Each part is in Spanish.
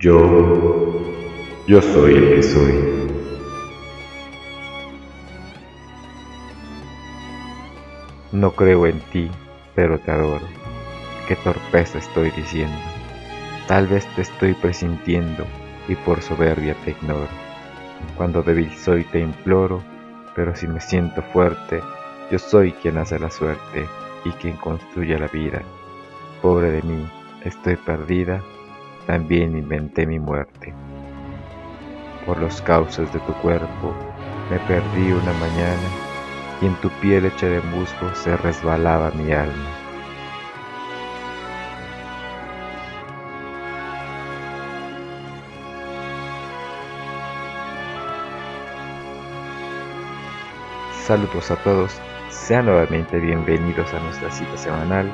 Yo, yo soy el que soy. No creo en ti, pero te adoro. Qué torpeza estoy diciendo. Tal vez te estoy presintiendo y por soberbia te ignoro. Cuando débil soy te imploro, pero si me siento fuerte, yo soy quien hace la suerte y quien construye la vida. Pobre de mí, estoy perdida, también inventé mi muerte. Por los cauces de tu cuerpo me perdí una mañana y en tu piel hecha de musgo se resbalaba mi alma. Saludos a todos, sean nuevamente bienvenidos a nuestra cita semanal.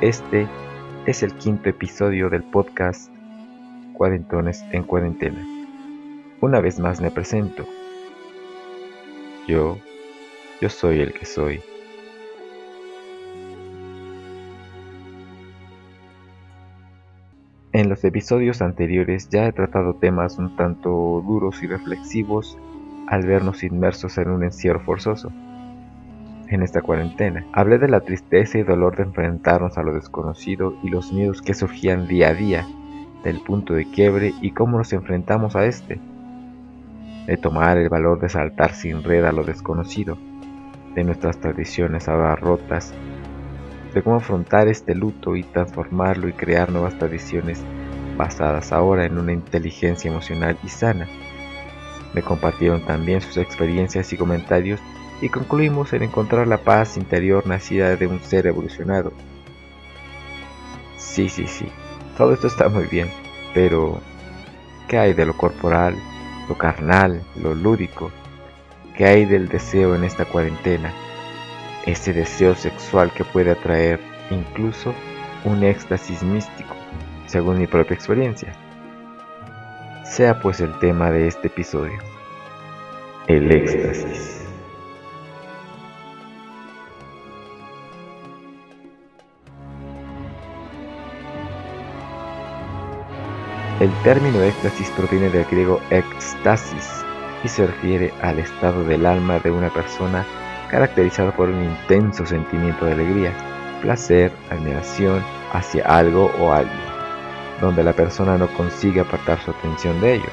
Este es el quinto episodio del podcast Cuarentones en Cuarentena. Una vez más me presento. Yo, yo soy el que soy. En los episodios anteriores ya he tratado temas un tanto duros y reflexivos al vernos inmersos en un encierro forzoso. En esta cuarentena, hablé de la tristeza y dolor de enfrentarnos a lo desconocido y los miedos que surgían día a día, del punto de quiebre y cómo nos enfrentamos a este, de tomar el valor de saltar sin red a lo desconocido, de nuestras tradiciones ahora rotas, de cómo afrontar este luto y transformarlo y crear nuevas tradiciones basadas ahora en una inteligencia emocional y sana. Me compartieron también sus experiencias y comentarios y concluimos en encontrar la paz interior nacida de un ser evolucionado. Sí, sí, sí, todo esto está muy bien, pero ¿qué hay de lo corporal, lo carnal, lo lúdico? ¿Qué hay del deseo en esta cuarentena? Ese deseo sexual que puede atraer incluso un éxtasis místico, según mi propia experiencia sea pues el tema de este episodio, el éxtasis. El término éxtasis proviene del griego éxtasis y se refiere al estado del alma de una persona caracterizado por un intenso sentimiento de alegría, placer, admiración hacia algo o alguien donde la persona no consigue apartar su atención de ello.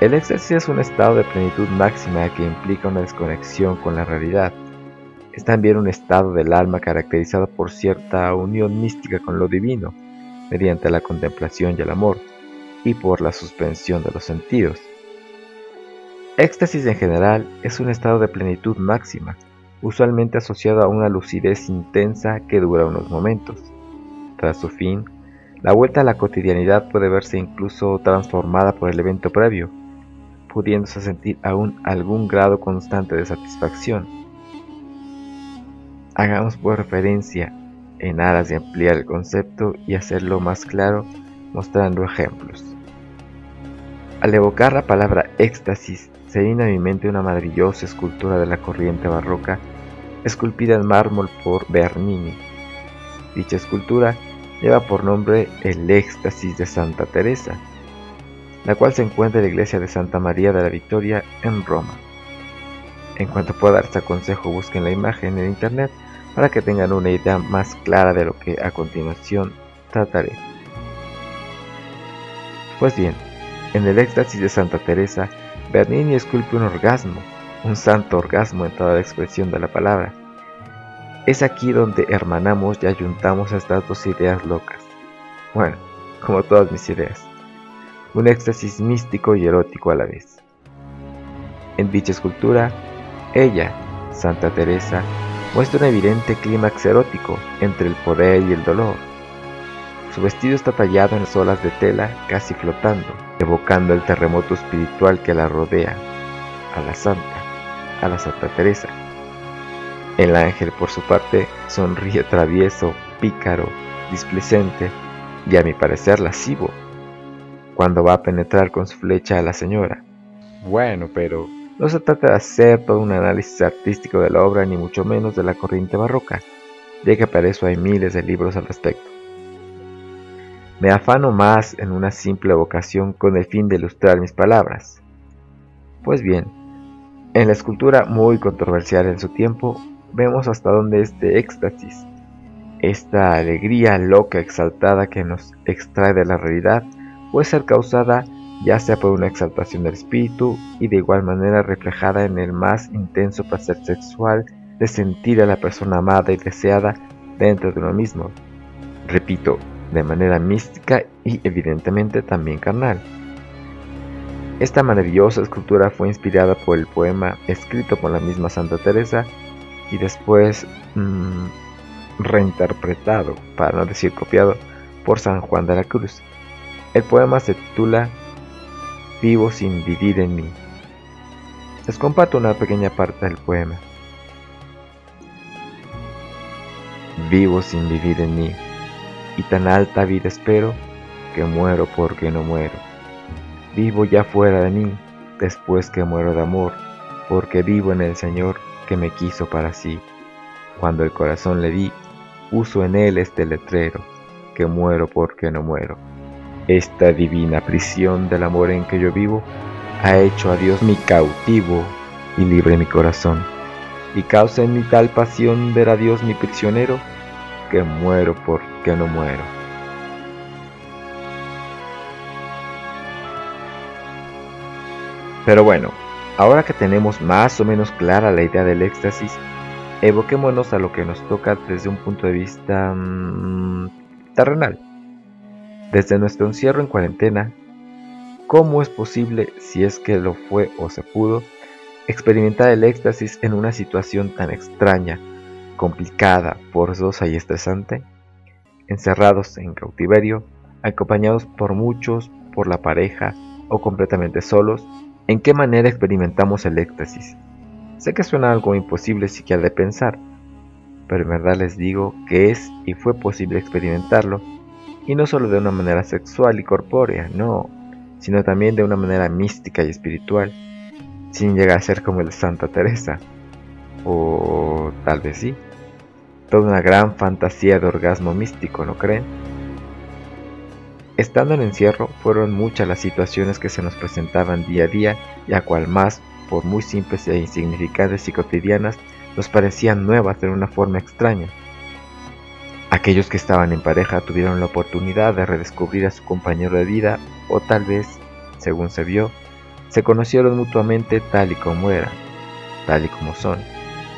El éxtasis es un estado de plenitud máxima que implica una desconexión con la realidad. Es también un estado del alma caracterizado por cierta unión mística con lo divino, mediante la contemplación y el amor, y por la suspensión de los sentidos. Éxtasis en general es un estado de plenitud máxima, usualmente asociado a una lucidez intensa que dura unos momentos. Tras su fin, la vuelta a la cotidianidad puede verse incluso transformada por el evento previo, pudiéndose sentir aún algún grado constante de satisfacción. Hagamos por referencia en aras de ampliar el concepto y hacerlo más claro mostrando ejemplos. Al evocar la palabra éxtasis, se viene a mi mente una maravillosa escultura de la corriente barroca esculpida en mármol por Bernini. Dicha escultura lleva por nombre el éxtasis de Santa Teresa, la cual se encuentra en la iglesia de Santa María de la Victoria en Roma. En cuanto pueda darse aconsejo busquen la imagen en internet para que tengan una idea más clara de lo que a continuación trataré. Pues bien, en el éxtasis de Santa Teresa, Bernini esculpe un orgasmo, un santo orgasmo en toda la expresión de la palabra, es aquí donde hermanamos y ayuntamos estas dos ideas locas. Bueno, como todas mis ideas. Un éxtasis místico y erótico a la vez. En dicha escultura, ella, Santa Teresa, muestra un evidente clímax erótico entre el poder y el dolor. Su vestido está tallado en olas de tela casi flotando, evocando el terremoto espiritual que la rodea, a la Santa, a la Santa Teresa. El ángel, por su parte, sonríe travieso, pícaro, displicente y a mi parecer lascivo, cuando va a penetrar con su flecha a la señora. Bueno, pero no se trata de hacer todo un análisis artístico de la obra, ni mucho menos de la corriente barroca, ya que para eso hay miles de libros al respecto. Me afano más en una simple vocación con el fin de ilustrar mis palabras. Pues bien, en la escultura muy controversial en su tiempo, vemos hasta dónde este éxtasis, esta alegría loca exaltada que nos extrae de la realidad, puede ser causada ya sea por una exaltación del espíritu y de igual manera reflejada en el más intenso placer sexual de sentir a la persona amada y deseada dentro de uno mismo. Repito, de manera mística y evidentemente también carnal. Esta maravillosa escultura fue inspirada por el poema escrito por la misma Santa Teresa y después mmm, reinterpretado, para no decir copiado, por San Juan de la Cruz. El poema se titula Vivo sin vivir en mí. Les comparto una pequeña parte del poema. Vivo sin vivir en mí, y tan alta vida espero que muero porque no muero. Vivo ya fuera de mí, después que muero de amor, porque vivo en el Señor que me quiso para sí. Cuando el corazón le di, uso en él este letrero, que muero porque no muero. Esta divina prisión del amor en que yo vivo ha hecho a Dios mi cautivo y libre mi corazón, y causa en mi tal pasión ver a Dios mi prisionero, que muero porque no muero. Pero bueno, ahora que tenemos más o menos clara la idea del éxtasis, evoquémonos a lo que nos toca desde un punto de vista mmm, terrenal. Desde nuestro encierro en cuarentena, ¿cómo es posible, si es que lo fue o se pudo, experimentar el éxtasis en una situación tan extraña, complicada, forzosa y estresante? Encerrados en cautiverio, acompañados por muchos, por la pareja o completamente solos, ¿en qué manera experimentamos el éxtasis? Sé que suena algo imposible siquiera de pensar, pero en verdad les digo que es y fue posible experimentarlo, y no solo de una manera sexual y corpórea, no, sino también de una manera mística y espiritual, sin llegar a ser como el Santa Teresa, o tal vez sí, toda una gran fantasía de orgasmo místico, ¿no creen? Estando en encierro, fueron muchas las situaciones que se nos presentaban día a día y a cual más por muy simples e insignificantes y cotidianas, nos parecían nuevas de una forma extraña. Aquellos que estaban en pareja tuvieron la oportunidad de redescubrir a su compañero de vida o tal vez, según se vio, se conocieron mutuamente tal y como eran, tal y como son.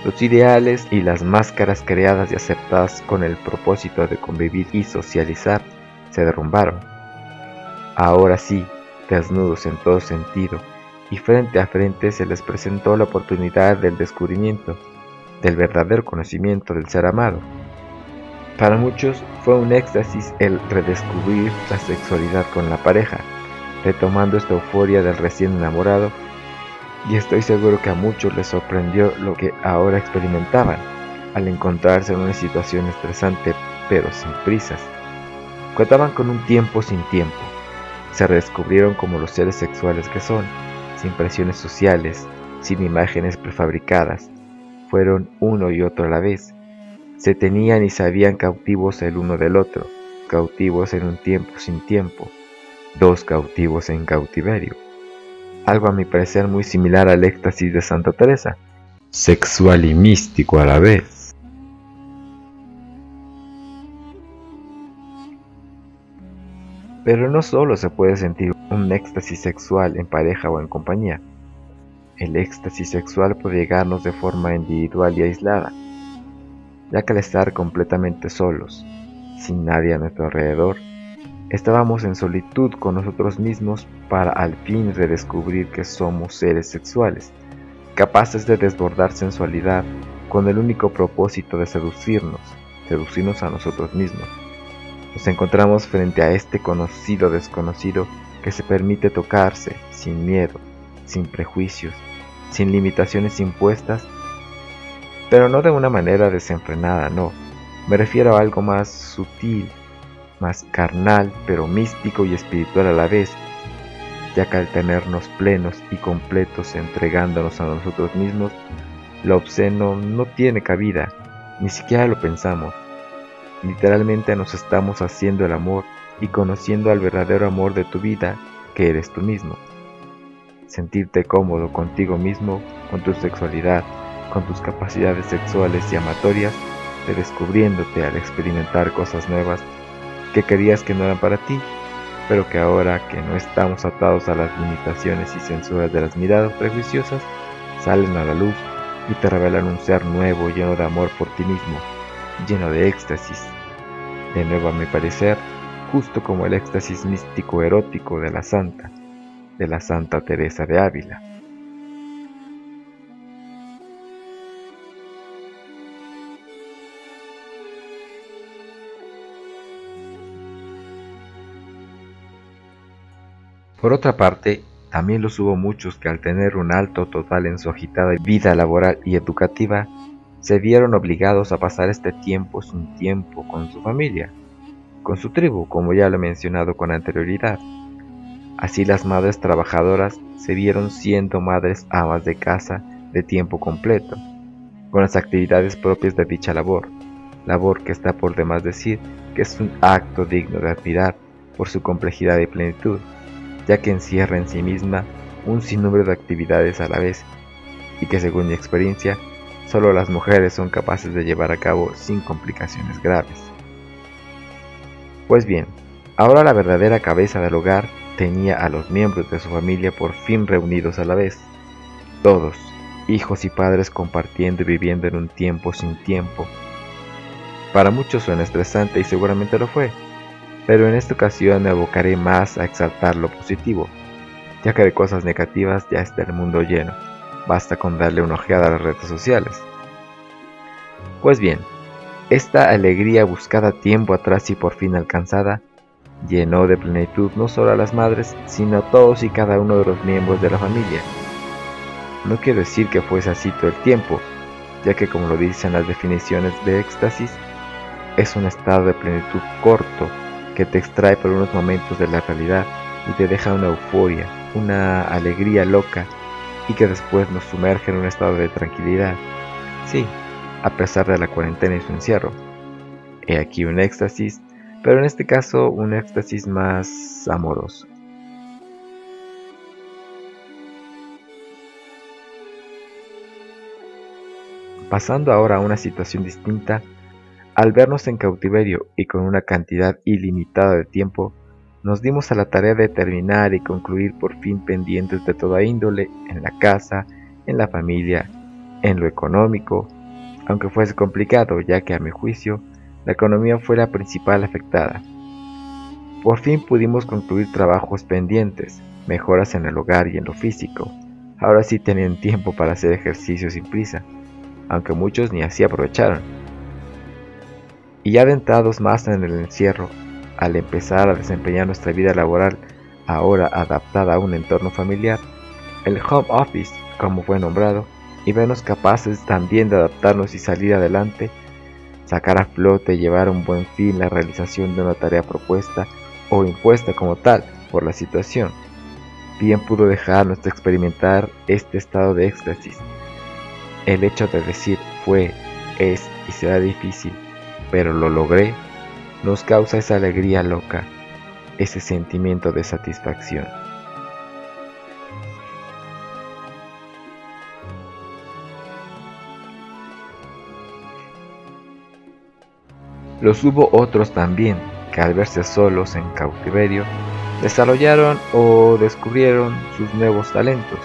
Los ideales y las máscaras creadas y aceptadas con el propósito de convivir y socializar se derrumbaron. Ahora sí, desnudos en todo sentido, y frente a frente se les presentó la oportunidad del descubrimiento, del verdadero conocimiento del ser amado. Para muchos fue un éxtasis el redescubrir la sexualidad con la pareja, retomando esta euforia del recién enamorado, y estoy seguro que a muchos les sorprendió lo que ahora experimentaban al encontrarse en una situación estresante pero sin prisas. Contaban con un tiempo sin tiempo, se redescubrieron como los seres sexuales que son, sin presiones sociales, sin imágenes prefabricadas, fueron uno y otro a la vez. Se tenían y sabían cautivos el uno del otro, cautivos en un tiempo sin tiempo, dos cautivos en cautiverio. Algo a mi parecer muy similar al éxtasis de Santa Teresa, sexual y místico a la vez. Pero no solo se puede sentir un éxtasis sexual en pareja o en compañía. El éxtasis sexual puede llegarnos de forma individual y aislada, ya que al estar completamente solos, sin nadie a nuestro alrededor, estábamos en solitud con nosotros mismos para al fin redescubrir que somos seres sexuales, capaces de desbordar sensualidad con el único propósito de seducirnos, seducirnos a nosotros mismos. Nos encontramos frente a este conocido desconocido que se permite tocarse sin miedo, sin prejuicios, sin limitaciones impuestas, pero no de una manera desenfrenada, no. Me refiero a algo más sutil, más carnal, pero místico y espiritual a la vez, ya que al tenernos plenos y completos entregándonos a nosotros mismos, lo obsceno no tiene cabida, ni siquiera lo pensamos. Literalmente nos estamos haciendo el amor y conociendo al verdadero amor de tu vida, que eres tú mismo. Sentirte cómodo contigo mismo, con tu sexualidad, con tus capacidades sexuales y amatorias, de descubriéndote al experimentar cosas nuevas que querías que no eran para ti, pero que ahora que no estamos atados a las limitaciones y censuras de las miradas prejuiciosas, salen a la luz y te revelan un ser nuevo lleno de amor por ti mismo, lleno de éxtasis. De nuevo a mi parecer, justo como el éxtasis místico erótico de la santa, de la Santa Teresa de Ávila. Por otra parte, también los hubo muchos que al tener un alto total en su agitada vida laboral y educativa, se vieron obligados a pasar este tiempo un tiempo con su familia, con su tribu, como ya lo he mencionado con anterioridad. Así las madres trabajadoras se vieron siendo madres amas de casa de tiempo completo, con las actividades propias de dicha labor, labor que está por demás decir que es un acto digno de admirar por su complejidad y plenitud ya que encierra en sí misma un sinnúmero de actividades a la vez y que según mi experiencia solo las mujeres son capaces de llevar a cabo sin complicaciones graves. Pues bien, ahora la verdadera cabeza del hogar tenía a los miembros de su familia por fin reunidos a la vez, todos, hijos y padres compartiendo y viviendo en un tiempo sin tiempo. Para muchos suena estresante y seguramente lo fue, pero en esta ocasión me abocaré más a exaltar lo positivo, ya que de cosas negativas ya está el mundo lleno, basta con darle una ojeada a las redes sociales. Pues bien, esta alegría buscada tiempo atrás y por fin alcanzada, llenó de plenitud no solo a las madres, sino a todos y cada uno de los miembros de la familia. No quiero decir que fuese así todo el tiempo, ya que como lo dicen las definiciones de éxtasis, es un estado de plenitud corto que te extrae por unos momentos de la realidad y te deja una euforia, una alegría loca y que después nos sumerge en un estado de tranquilidad. Sí, a pesar de la cuarentena y su encierro. He aquí un éxtasis, pero en este caso un éxtasis más amoroso. Pasando ahora a una situación distinta, al vernos en cautiverio y con una cantidad ilimitada de tiempo, nos dimos a la tarea de terminar y concluir por fin pendientes de toda índole en la casa, en la familia, en lo económico, aunque fuese complicado ya que a mi juicio la economía fue la principal afectada. Por fin pudimos concluir trabajos pendientes, mejoras en el hogar y en lo físico. Ahora sí tenían tiempo para hacer ejercicio sin prisa, aunque muchos ni así aprovecharon y ya adentrados más en el encierro, al empezar a desempeñar nuestra vida laboral, ahora adaptada a un entorno familiar, el home office, como fue nombrado, y vernos capaces también de adaptarnos y salir adelante, sacar a flote y llevar a un buen fin la realización de una tarea propuesta o impuesta como tal por la situación. Bien pudo dejarnos de experimentar este estado de éxtasis. El hecho de decir fue, es y será difícil pero lo logré, nos causa esa alegría loca, ese sentimiento de satisfacción. Los hubo otros también que al verse solos en cautiverio, desarrollaron o descubrieron sus nuevos talentos.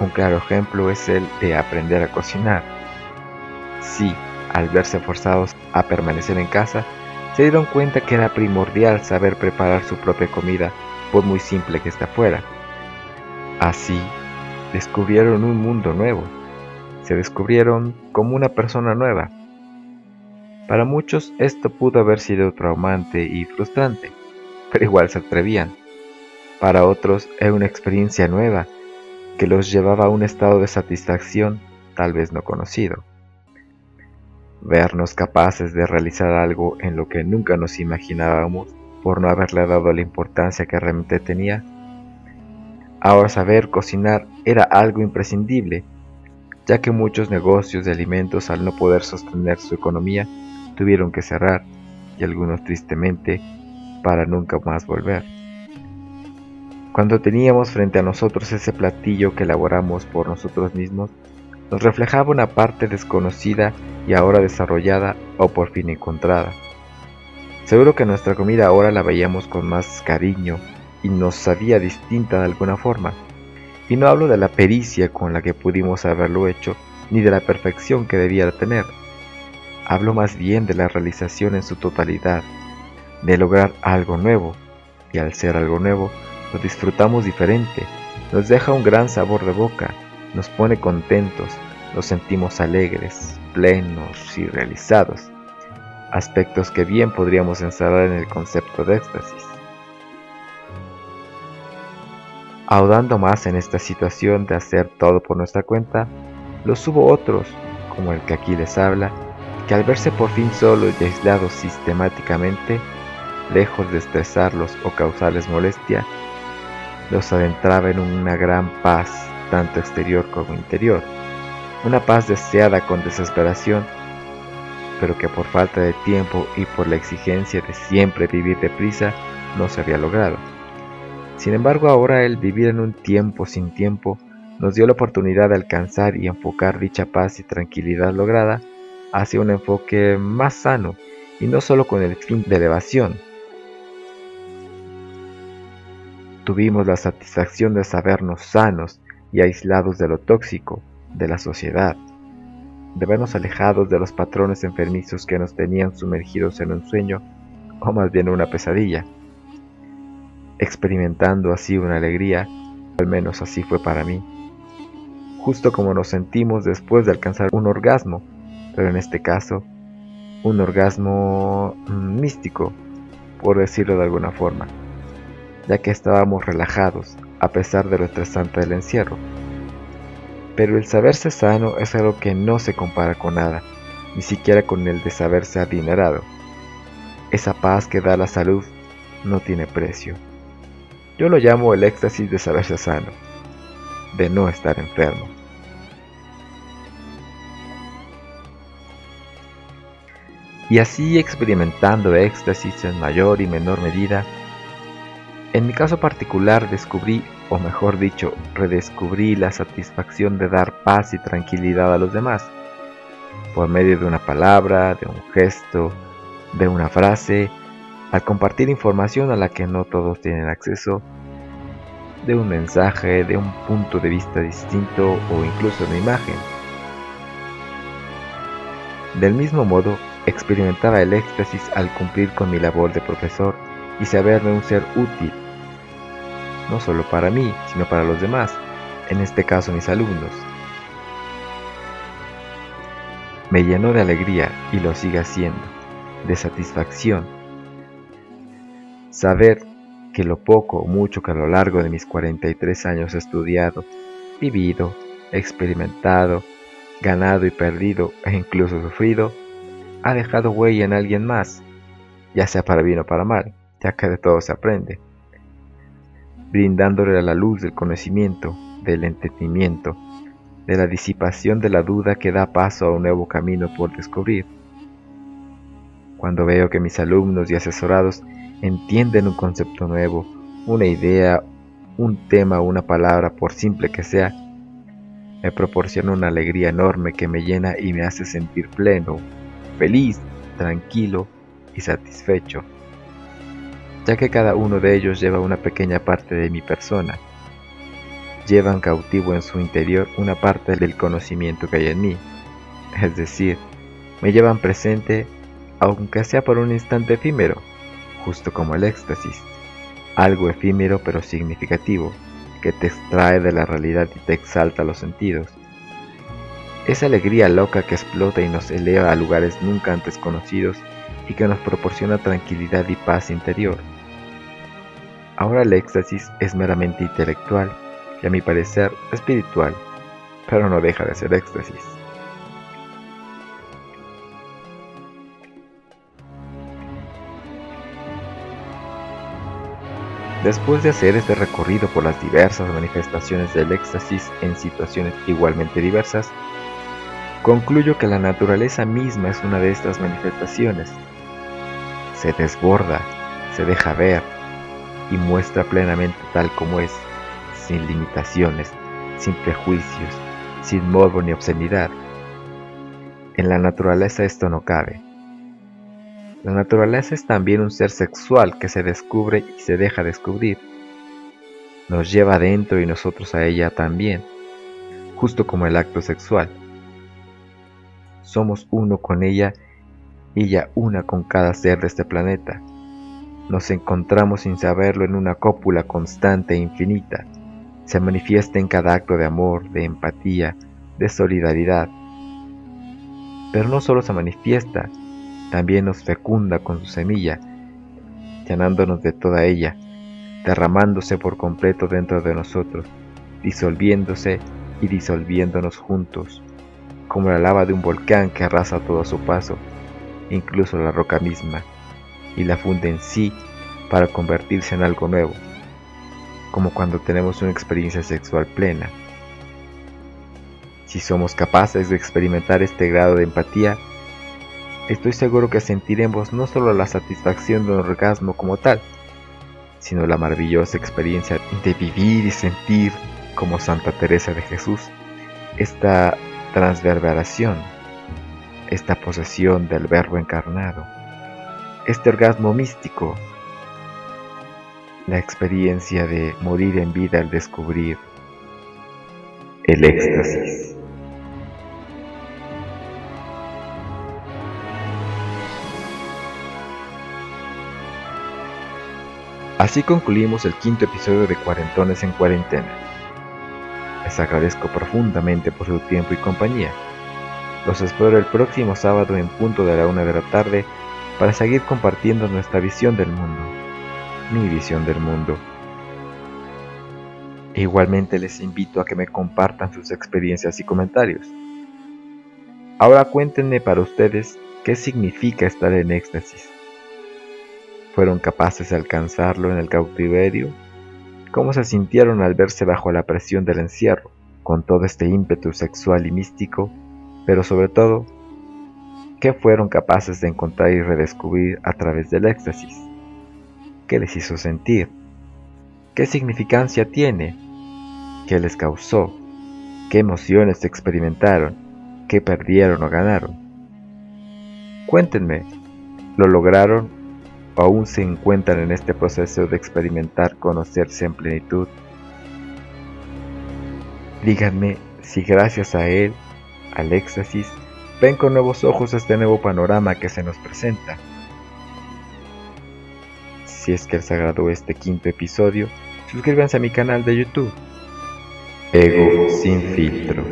Un claro ejemplo es el de aprender a cocinar. Sí, al verse forzados a permanecer en casa, se dieron cuenta que era primordial saber preparar su propia comida, por muy simple que esté fuera. Así, descubrieron un mundo nuevo, se descubrieron como una persona nueva. Para muchos esto pudo haber sido traumante y frustrante, pero igual se atrevían. Para otros era una experiencia nueva que los llevaba a un estado de satisfacción tal vez no conocido vernos capaces de realizar algo en lo que nunca nos imaginábamos por no haberle dado la importancia que realmente tenía. Ahora saber cocinar era algo imprescindible, ya que muchos negocios de alimentos al no poder sostener su economía tuvieron que cerrar y algunos tristemente para nunca más volver. Cuando teníamos frente a nosotros ese platillo que elaboramos por nosotros mismos, nos reflejaba una parte desconocida y ahora desarrollada o por fin encontrada. Seguro que nuestra comida ahora la veíamos con más cariño y nos sabía distinta de alguna forma. Y no hablo de la pericia con la que pudimos haberlo hecho, ni de la perfección que debía tener. Hablo más bien de la realización en su totalidad, de lograr algo nuevo, y al ser algo nuevo, lo disfrutamos diferente, nos deja un gran sabor de boca, nos pone contentos, nos sentimos alegres, plenos y realizados, aspectos que bien podríamos encerrar en el concepto de éxtasis. Ahondando más en esta situación de hacer todo por nuestra cuenta, los hubo otros, como el que aquí les habla, que al verse por fin solos y aislados sistemáticamente, lejos de estresarlos o causarles molestia, los adentraba en una gran paz, tanto exterior como interior, una paz deseada con desesperación, pero que por falta de tiempo y por la exigencia de siempre vivir deprisa no se había logrado. Sin embargo, ahora el vivir en un tiempo sin tiempo nos dio la oportunidad de alcanzar y enfocar dicha paz y tranquilidad lograda hacia un enfoque más sano y no solo con el fin de elevación. Tuvimos la satisfacción de sabernos sanos y aislados de lo tóxico de la sociedad, de vernos alejados de los patrones enfermizos que nos tenían sumergidos en un sueño o más bien una pesadilla. Experimentando así una alegría, al menos así fue para mí, justo como nos sentimos después de alcanzar un orgasmo, pero en este caso, un orgasmo mm, místico, por decirlo de alguna forma, ya que estábamos relajados a pesar de lo estresante del encierro. Pero el saberse sano es algo que no se compara con nada, ni siquiera con el de saberse adinerado. Esa paz que da la salud no tiene precio. Yo lo llamo el éxtasis de saberse sano, de no estar enfermo. Y así experimentando éxtasis en mayor y menor medida, en mi caso particular descubrí, o mejor dicho, redescubrí la satisfacción de dar paz y tranquilidad a los demás, por medio de una palabra, de un gesto, de una frase, al compartir información a la que no todos tienen acceso, de un mensaje, de un punto de vista distinto o incluso una imagen. Del mismo modo, experimentaba el éxtasis al cumplir con mi labor de profesor y saberme un ser útil, no solo para mí, sino para los demás, en este caso mis alumnos. Me llenó de alegría y lo sigue haciendo, de satisfacción Saber que lo poco o mucho que a lo largo de mis 43 años he estudiado, vivido, experimentado, ganado y perdido e incluso sufrido, ha dejado huella en alguien más, ya sea para bien o para mal, ya que de todo se aprende, brindándole la luz del conocimiento, del entendimiento, de la disipación de la duda que da paso a un nuevo camino por descubrir. Cuando veo que mis alumnos y asesorados entienden un concepto nuevo, una idea, un tema una palabra, por simple que sea, me proporciona una alegría enorme que me llena y me hace sentir pleno, feliz, tranquilo y satisfecho, ya que cada uno de ellos lleva una pequeña parte de mi persona, llevan cautivo en su interior una parte del conocimiento que hay en mí, es decir, me llevan presente aunque sea por un instante efímero, justo como el éxtasis, algo efímero pero significativo, que te extrae de la realidad y te exalta los sentidos. Esa alegría loca que explota y nos eleva a lugares nunca antes conocidos y que nos proporciona tranquilidad y paz interior. Ahora el éxtasis es meramente intelectual y a mi parecer espiritual, pero no deja de ser éxtasis. Después de hacer este recorrido por las diversas manifestaciones del éxtasis en situaciones igualmente diversas, concluyo que la naturaleza misma es una de estas manifestaciones. Se desborda, se deja ver y muestra plenamente tal como es, sin limitaciones, sin prejuicios, sin morbo ni obscenidad. En la naturaleza esto no cabe. La naturaleza es también un ser sexual que se descubre y se deja descubrir. Nos lleva adentro y nosotros a ella también, justo como el acto sexual. Somos uno con ella ella una con cada ser de este planeta. Nos encontramos sin saberlo en una cópula constante e infinita. Se manifiesta en cada acto de amor, de empatía, de solidaridad. Pero no solo se manifiesta, también nos fecunda con su semilla, llenándonos de toda ella, derramándose por completo dentro de nosotros, disolviéndose y disolviéndonos juntos, como la lava de un volcán que arrasa todo a su paso, incluso la roca misma y la funde en sí para convertirse en algo nuevo, como cuando tenemos una experiencia sexual plena. Si somos capaces de experimentar este grado de empatía, estoy seguro que sentiremos no solo la satisfacción de un orgasmo como tal, sino la maravillosa experiencia de vivir y sentir como Santa Teresa de Jesús esta transverberación, esta posesión del Verbo encarnado este orgasmo místico, la experiencia de morir en vida al descubrir el éxtasis. Así concluimos el quinto episodio de Cuarentones en Cuarentena. Les agradezco profundamente por su tiempo y compañía. Los espero el próximo sábado en punto de la una de la tarde para seguir compartiendo nuestra visión del mundo, mi visión del mundo. E igualmente les invito a que me compartan sus experiencias y comentarios. Ahora cuéntenme para ustedes qué significa estar en éxtasis. ¿Fueron capaces de alcanzarlo en el cautiverio? ¿Cómo se sintieron al verse bajo la presión del encierro, con todo este ímpetu sexual y místico, pero sobre todo ¿Qué fueron capaces de encontrar y redescubrir a través del éxtasis? ¿Qué les hizo sentir? ¿Qué significancia tiene? ¿Qué les causó? ¿Qué emociones experimentaron? ¿Qué perdieron o ganaron? Cuéntenme, ¿lo lograron o aún se encuentran en este proceso de experimentar conocerse en plenitud? Díganme si gracias a él, al éxtasis, ven con nuevos ojos este nuevo panorama que se nos presenta. Si es que les agradó este quinto episodio, suscríbanse a mi canal de YouTube. Ego sin filtro.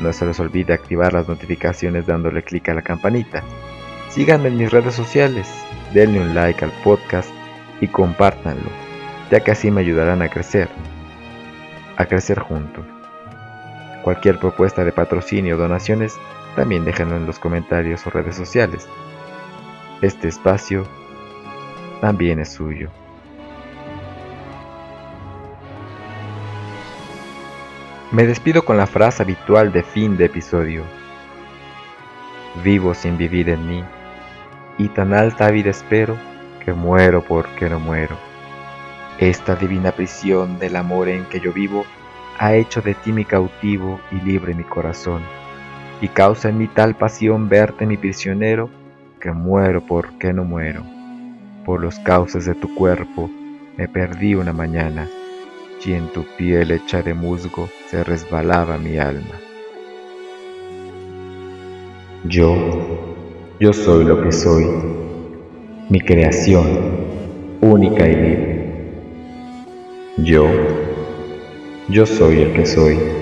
No se les olvide activar las notificaciones dándole clic a la campanita. Síganme en mis redes sociales, denle un like al podcast y compártanlo, ya que así me ayudarán a crecer, a crecer juntos. Cualquier propuesta de patrocinio o donaciones, también déjenlo en los comentarios o redes sociales. Este espacio también es suyo. Me despido con la frase habitual de fin de episodio. Vivo sin vivir en mí, y tan alta vida espero que muero porque no muero. Esta divina prisión del amor en que yo vivo ha hecho de ti mi cautivo y libre mi corazón, y causa en mí tal pasión verte mi prisionero, que muero porque no muero. Por los cauces de tu cuerpo me perdí una mañana, y en tu piel hecha de musgo se resbalaba mi alma. Yo, yo soy lo que soy, mi creación, única y libre. Yo, yo soy el que soy.